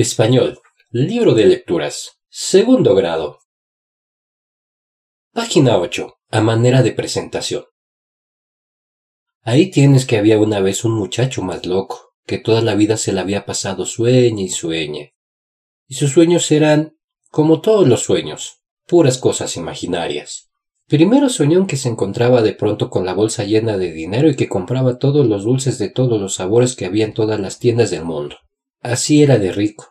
Español. Libro de lecturas. Segundo grado. Página 8. A manera de presentación. Ahí tienes que había una vez un muchacho más loco, que toda la vida se le había pasado sueñe y sueñe. Y sus sueños eran, como todos los sueños, puras cosas imaginarias. Primero soñó en que se encontraba de pronto con la bolsa llena de dinero y que compraba todos los dulces de todos los sabores que había en todas las tiendas del mundo. Así era de rico.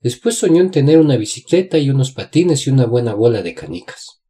Después soñó en tener una bicicleta y unos patines y una buena bola de canicas.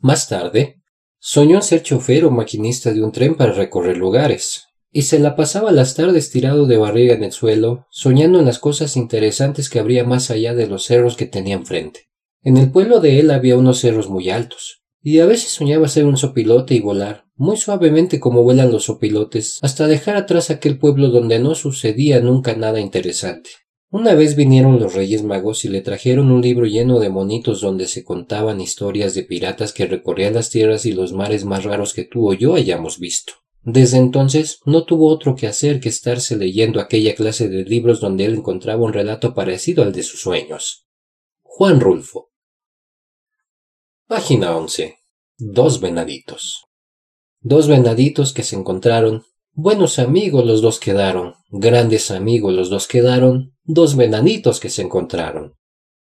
Más tarde, soñó en ser chofer o maquinista de un tren para recorrer lugares, y se la pasaba las tardes tirado de barriga en el suelo, soñando en las cosas interesantes que habría más allá de los cerros que tenía enfrente. En el pueblo de él había unos cerros muy altos, y a veces soñaba ser un sopilote y volar, muy suavemente como vuelan los sopilotes, hasta dejar atrás aquel pueblo donde no sucedía nunca nada interesante. Una vez vinieron los Reyes Magos y le trajeron un libro lleno de monitos donde se contaban historias de piratas que recorrían las tierras y los mares más raros que tú o yo hayamos visto. Desde entonces no tuvo otro que hacer que estarse leyendo aquella clase de libros donde él encontraba un relato parecido al de sus sueños. Juan Rulfo. Página 11. Dos venaditos. Dos venaditos que se encontraron Buenos amigos los dos quedaron, grandes amigos los dos quedaron, dos venanitos que se encontraron.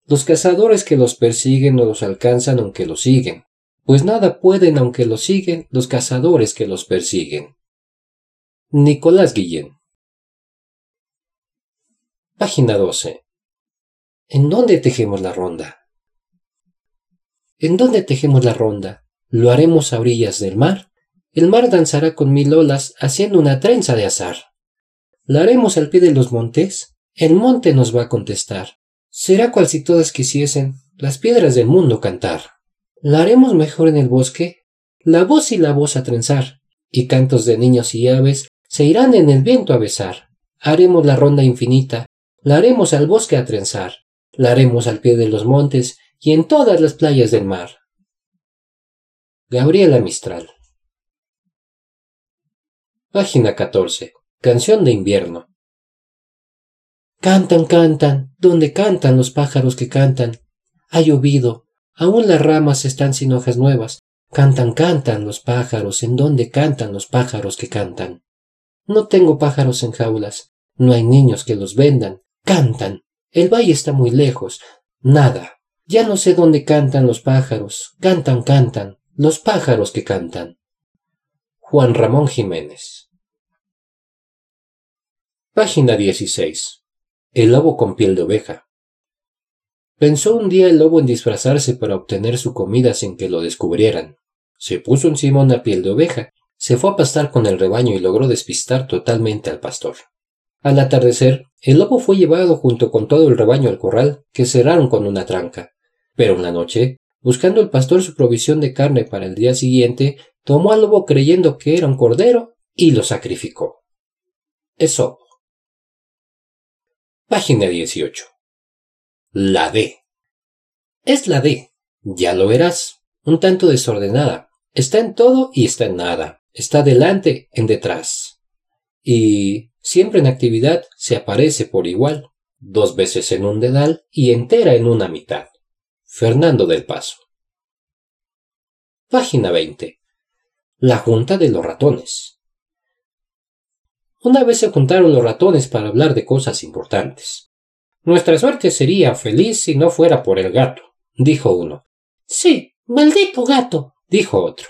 Los cazadores que los persiguen no los alcanzan aunque los siguen, pues nada pueden aunque los siguen los cazadores que los persiguen. Nicolás Guillén. Página 12. ¿En dónde tejemos la ronda? ¿En dónde tejemos la ronda? ¿Lo haremos a orillas del mar? El mar danzará con mil olas haciendo una trenza de azar. ¿La haremos al pie de los montes? El monte nos va a contestar. Será cual si todas quisiesen las piedras del mundo cantar. ¿La haremos mejor en el bosque? La voz y la voz a trenzar, y cantos de niños y aves se irán en el viento a besar. Haremos la ronda infinita, la haremos al bosque a trenzar, la haremos al pie de los montes y en todas las playas del mar. Gabriela Mistral Página 14. Canción de invierno. Cantan, cantan, donde cantan los pájaros que cantan. Ha llovido, aún las ramas están sin hojas nuevas. Cantan, cantan los pájaros, en donde cantan los pájaros que cantan. No tengo pájaros en jaulas, no hay niños que los vendan. Cantan, el valle está muy lejos. Nada, ya no sé dónde cantan los pájaros. Cantan, cantan, los pájaros que cantan. Juan Ramón Jiménez. Página 16. El lobo con piel de oveja. Pensó un día el lobo en disfrazarse para obtener su comida sin que lo descubrieran. Se puso encima una piel de oveja, se fue a pastar con el rebaño y logró despistar totalmente al pastor. Al atardecer, el lobo fue llevado junto con todo el rebaño al corral, que cerraron con una tranca. Pero en la noche, buscando el pastor su provisión de carne para el día siguiente, tomó al lobo creyendo que era un cordero y lo sacrificó. Eso. Página 18. La D. Es la D. Ya lo verás. Un tanto desordenada. Está en todo y está en nada. Está delante, en detrás. Y siempre en actividad se aparece por igual. Dos veces en un dedal y entera en una mitad. Fernando del Paso. Página 20. La Junta de los Ratones. Una vez se juntaron los ratones para hablar de cosas importantes. Nuestra suerte sería feliz si no fuera por el gato, dijo uno. Sí, maldito gato, dijo otro.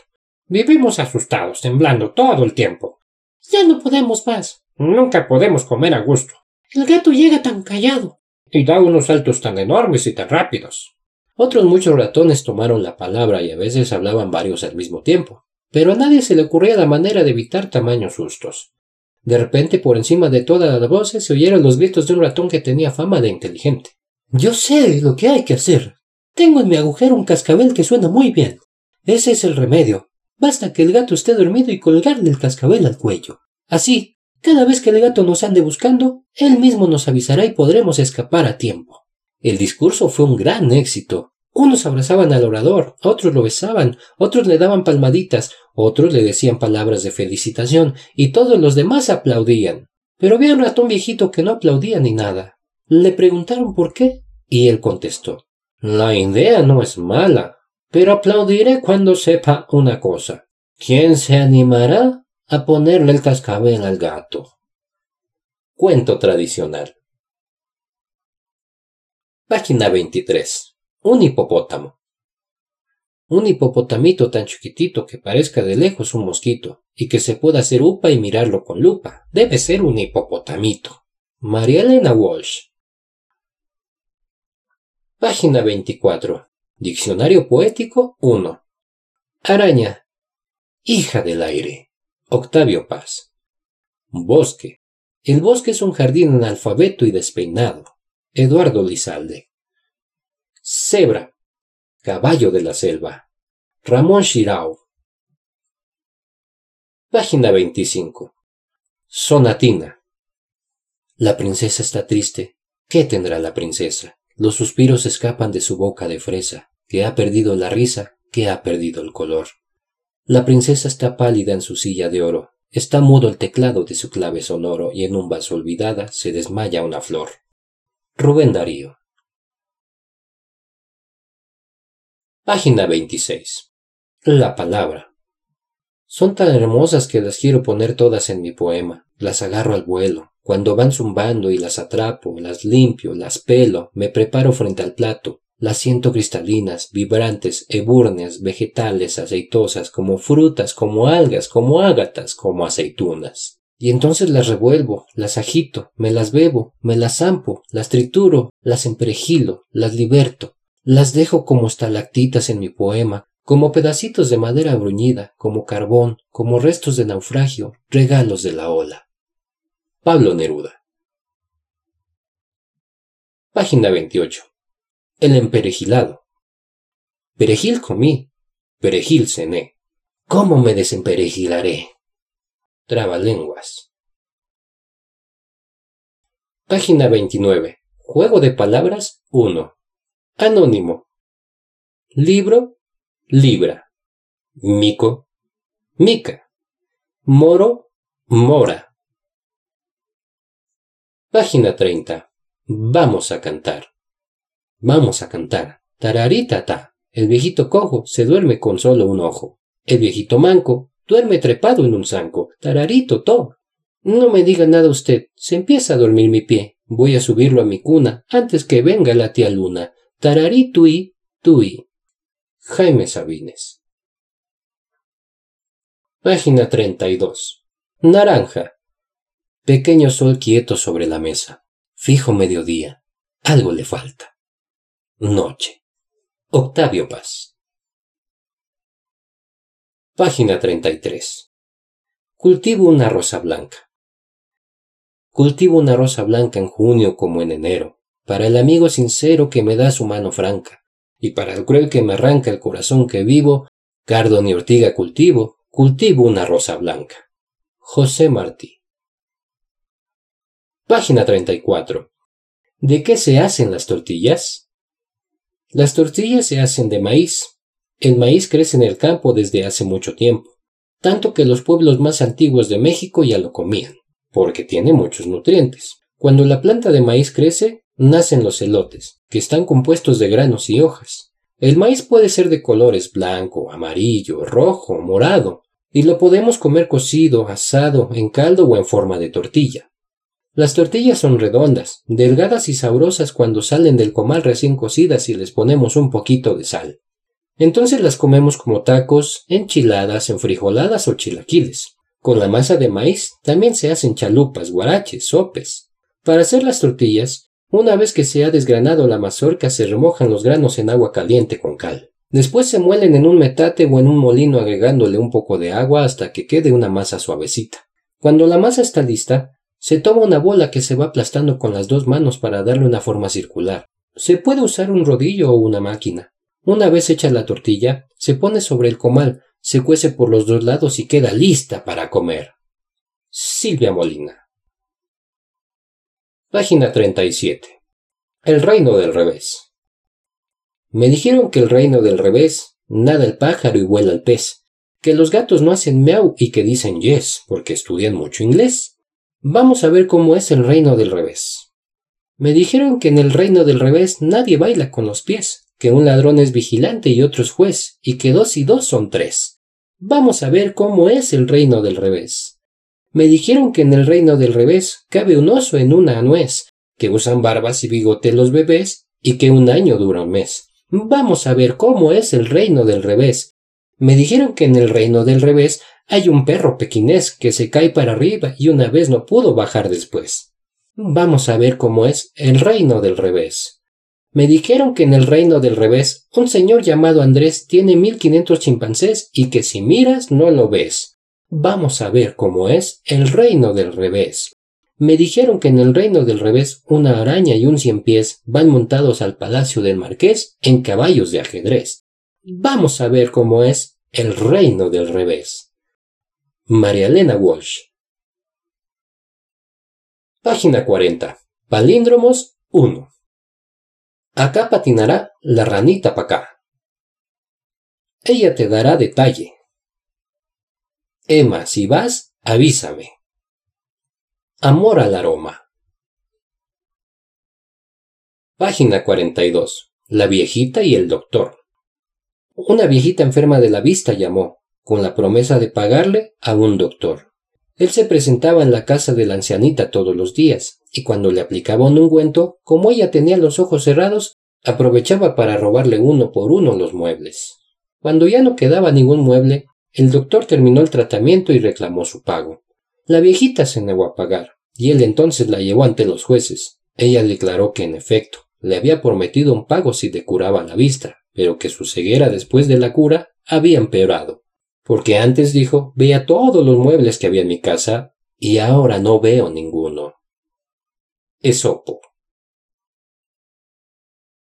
Vivimos asustados, temblando todo el tiempo. Ya no podemos más. Nunca podemos comer a gusto. El gato llega tan callado. Y da unos saltos tan enormes y tan rápidos. Otros muchos ratones tomaron la palabra y a veces hablaban varios al mismo tiempo. Pero a nadie se le ocurría la manera de evitar tamaños sustos. De repente, por encima de todas las voces, se oyeron los gritos de un ratón que tenía fama de inteligente. Yo sé lo que hay que hacer. Tengo en mi agujero un cascabel que suena muy bien. Ese es el remedio. Basta que el gato esté dormido y colgarle el cascabel al cuello. Así, cada vez que el gato nos ande buscando, él mismo nos avisará y podremos escapar a tiempo. El discurso fue un gran éxito. Unos abrazaban al orador, otros lo besaban, otros le daban palmaditas, otros le decían palabras de felicitación, y todos los demás aplaudían. Pero había un ratón viejito que no aplaudía ni nada. Le preguntaron por qué y él contestó, la idea no es mala, pero aplaudiré cuando sepa una cosa. ¿Quién se animará a ponerle el cascabel al gato? Cuento tradicional. Página 23. Un hipopótamo. Un hipopotamito tan chiquitito que parezca de lejos un mosquito y que se pueda hacer upa y mirarlo con lupa. Debe ser un hipopotamito. María Elena Walsh. Página 24. Diccionario poético 1. Araña. Hija del aire. Octavio Paz. Bosque. El bosque es un jardín analfabeto y despeinado. Eduardo Lizalde. Cebra. Caballo de la selva. Ramón Shirao. Página 25. Sonatina. La princesa está triste. ¿Qué tendrá la princesa? Los suspiros escapan de su boca de fresa, que ha perdido la risa, que ha perdido el color. La princesa está pálida en su silla de oro, está mudo el teclado de su clave sonoro y en un vaso olvidada se desmaya una flor. Rubén Darío. Página 26. La palabra. Son tan hermosas que las quiero poner todas en mi poema. Las agarro al vuelo. Cuando van zumbando y las atrapo, las limpio, las pelo, me preparo frente al plato. Las siento cristalinas, vibrantes, ebúrneas, vegetales, aceitosas, como frutas, como algas, como ágatas, como aceitunas. Y entonces las revuelvo, las agito, me las bebo, me las zampo, las trituro, las emperejilo, las liberto, las dejo como estalactitas en mi poema, como pedacitos de madera bruñida, como carbón, como restos de naufragio, regalos de la ola. Pablo Neruda. Página 28. El emperejilado. Perejil comí, perejil cené. ¿Cómo me desemperejilaré? Trabalenguas. Página 29. Juego de palabras 1. Anónimo. Libro, libra. Mico, mica. Moro, mora. Página 30. Vamos a cantar. Vamos a cantar. Tararitata. El viejito cojo se duerme con solo un ojo. El viejito manco duerme trepado en un zanco. Tararito to. No me diga nada usted. Se empieza a dormir mi pie. Voy a subirlo a mi cuna antes que venga la tía Luna. Tararí tui, tui. Jaime Sabines. Página 32. Naranja. Pequeño sol quieto sobre la mesa. Fijo mediodía. Algo le falta. Noche. Octavio Paz. Página 33. Cultivo una rosa blanca. Cultivo una rosa blanca en junio como en enero para el amigo sincero que me da su mano franca, y para el cruel que me arranca el corazón que vivo, cardo ni ortiga cultivo, cultivo una rosa blanca. José Martí. Página 34. ¿De qué se hacen las tortillas? Las tortillas se hacen de maíz. El maíz crece en el campo desde hace mucho tiempo, tanto que los pueblos más antiguos de México ya lo comían, porque tiene muchos nutrientes. Cuando la planta de maíz crece, nacen los elotes, que están compuestos de granos y hojas. El maíz puede ser de colores blanco, amarillo, rojo, morado, y lo podemos comer cocido, asado, en caldo o en forma de tortilla. Las tortillas son redondas, delgadas y sabrosas cuando salen del comal recién cocidas y les ponemos un poquito de sal. Entonces las comemos como tacos, enchiladas, enfrijoladas o chilaquiles. Con la masa de maíz también se hacen chalupas, guaraches, sopes. Para hacer las tortillas, una vez que se ha desgranado la mazorca, se remojan los granos en agua caliente con cal. Después se muelen en un metate o en un molino agregándole un poco de agua hasta que quede una masa suavecita. Cuando la masa está lista, se toma una bola que se va aplastando con las dos manos para darle una forma circular. Se puede usar un rodillo o una máquina. Una vez hecha la tortilla, se pone sobre el comal, se cuece por los dos lados y queda lista para comer. Silvia Molina. Página 37. El reino del revés. Me dijeron que el reino del revés nada el pájaro y vuela el pez, que los gatos no hacen meow y que dicen yes porque estudian mucho inglés. Vamos a ver cómo es el reino del revés. Me dijeron que en el reino del revés nadie baila con los pies, que un ladrón es vigilante y otro es juez, y que dos y dos son tres. Vamos a ver cómo es el reino del revés. Me dijeron que en el reino del revés cabe un oso en una nuez, que usan barbas y bigote los bebés, y que un año dura un mes. Vamos a ver cómo es el reino del revés. Me dijeron que en el reino del revés hay un perro pequinés que se cae para arriba y una vez no pudo bajar después. Vamos a ver cómo es el reino del revés. Me dijeron que en el reino del revés un señor llamado Andrés tiene mil quinientos chimpancés y que si miras no lo ves. Vamos a ver cómo es el reino del revés. Me dijeron que en el reino del revés una araña y un cien pies van montados al palacio del marqués en caballos de ajedrez. Vamos a ver cómo es el reino del revés. María Elena Walsh. Página 40. Palíndromos 1. Acá patinará la ranita acá. Ella te dará detalle. Emma, si vas, avísame. Amor al aroma. Página 42. La viejita y el doctor. Una viejita enferma de la vista llamó, con la promesa de pagarle a un doctor. Él se presentaba en la casa de la ancianita todos los días, y cuando le aplicaba un ungüento, como ella tenía los ojos cerrados, aprovechaba para robarle uno por uno los muebles. Cuando ya no quedaba ningún mueble, el doctor terminó el tratamiento y reclamó su pago. La viejita se negó a pagar, y él entonces la llevó ante los jueces. Ella declaró que, en efecto, le había prometido un pago si le curaba la vista, pero que su ceguera después de la cura había empeorado porque antes dijo, veía todos los muebles que había en mi casa y ahora no veo ninguno. Esopo.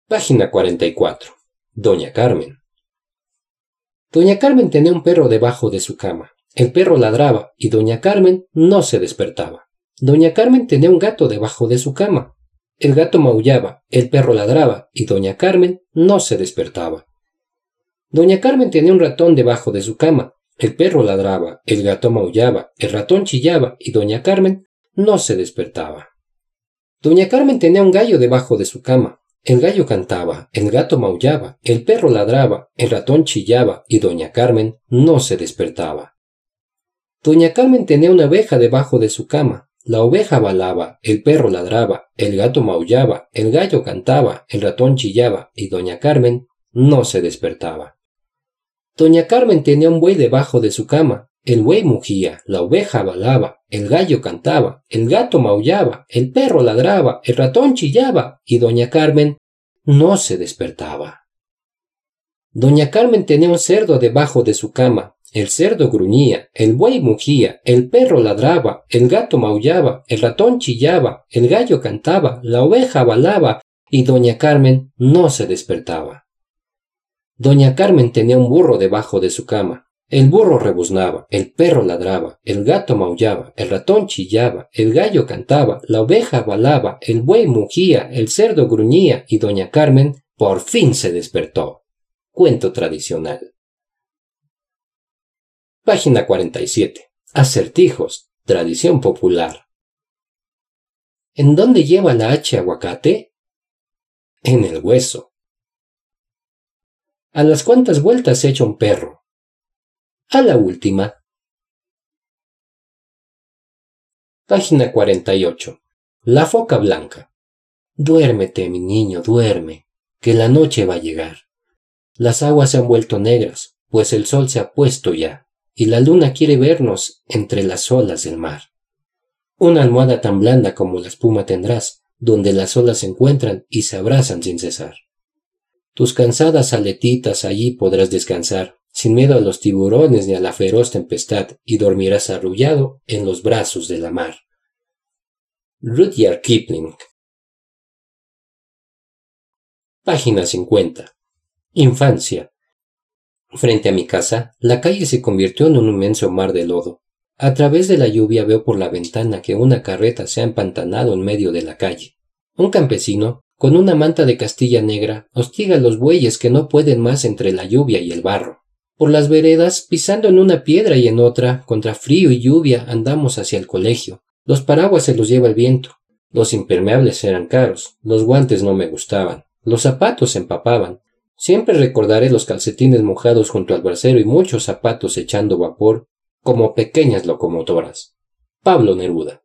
Página 44. Doña Carmen. Doña Carmen tenía un perro debajo de su cama. El perro ladraba y doña Carmen no se despertaba. Doña Carmen tenía un gato debajo de su cama. El gato maullaba, el perro ladraba y doña Carmen no se despertaba. Doña Carmen tenía un ratón debajo de su cama. El perro ladraba, el gato maullaba, el ratón chillaba y doña Carmen no se despertaba. Doña Carmen tenía un gallo debajo de su cama. El gallo cantaba, el gato maullaba, el perro ladraba, el ratón chillaba y doña Carmen no se despertaba. Doña Carmen tenía una oveja debajo de su cama. La oveja balaba, el perro ladraba, el gato maullaba, el gallo cantaba, el ratón chillaba y doña Carmen no se despertaba. Doña Carmen tenía un buey debajo de su cama. El buey mugía, la oveja balaba, el gallo cantaba, el gato maullaba, el perro ladraba, el ratón chillaba, y doña Carmen no se despertaba. Doña Carmen tenía un cerdo debajo de su cama. El cerdo gruñía, el buey mugía, el perro ladraba, el gato maullaba, el ratón chillaba, el gallo cantaba, la oveja balaba, y doña Carmen no se despertaba. Doña Carmen tenía un burro debajo de su cama. El burro rebuznaba, el perro ladraba, el gato maullaba, el ratón chillaba, el gallo cantaba, la oveja balaba, el buey mugía, el cerdo gruñía y doña Carmen por fin se despertó. Cuento tradicional. Página 47. Acertijos. Tradición popular. ¿En dónde lleva la H aguacate? En el hueso. ¿A las cuantas vueltas echa un perro? A la última. Página 48. La foca blanca. Duérmete, mi niño, duerme, que la noche va a llegar. Las aguas se han vuelto negras, pues el sol se ha puesto ya, y la luna quiere vernos entre las olas del mar. Una almohada tan blanda como la espuma tendrás, donde las olas se encuentran y se abrazan sin cesar. Tus cansadas aletitas allí podrás descansar, sin miedo a los tiburones ni a la feroz tempestad, y dormirás arrullado en los brazos de la mar. Rudyard Kipling Página 50 Infancia Frente a mi casa, la calle se convirtió en un inmenso mar de lodo. A través de la lluvia veo por la ventana que una carreta se ha empantanado en medio de la calle. Un campesino, con una manta de castilla negra, hostiga a los bueyes que no pueden más entre la lluvia y el barro. Por las veredas, pisando en una piedra y en otra, contra frío y lluvia, andamos hacia el colegio. Los paraguas se los lleva el viento. Los impermeables eran caros, los guantes no me gustaban, los zapatos se empapaban. Siempre recordaré los calcetines mojados junto al brasero y muchos zapatos echando vapor como pequeñas locomotoras. Pablo Neruda.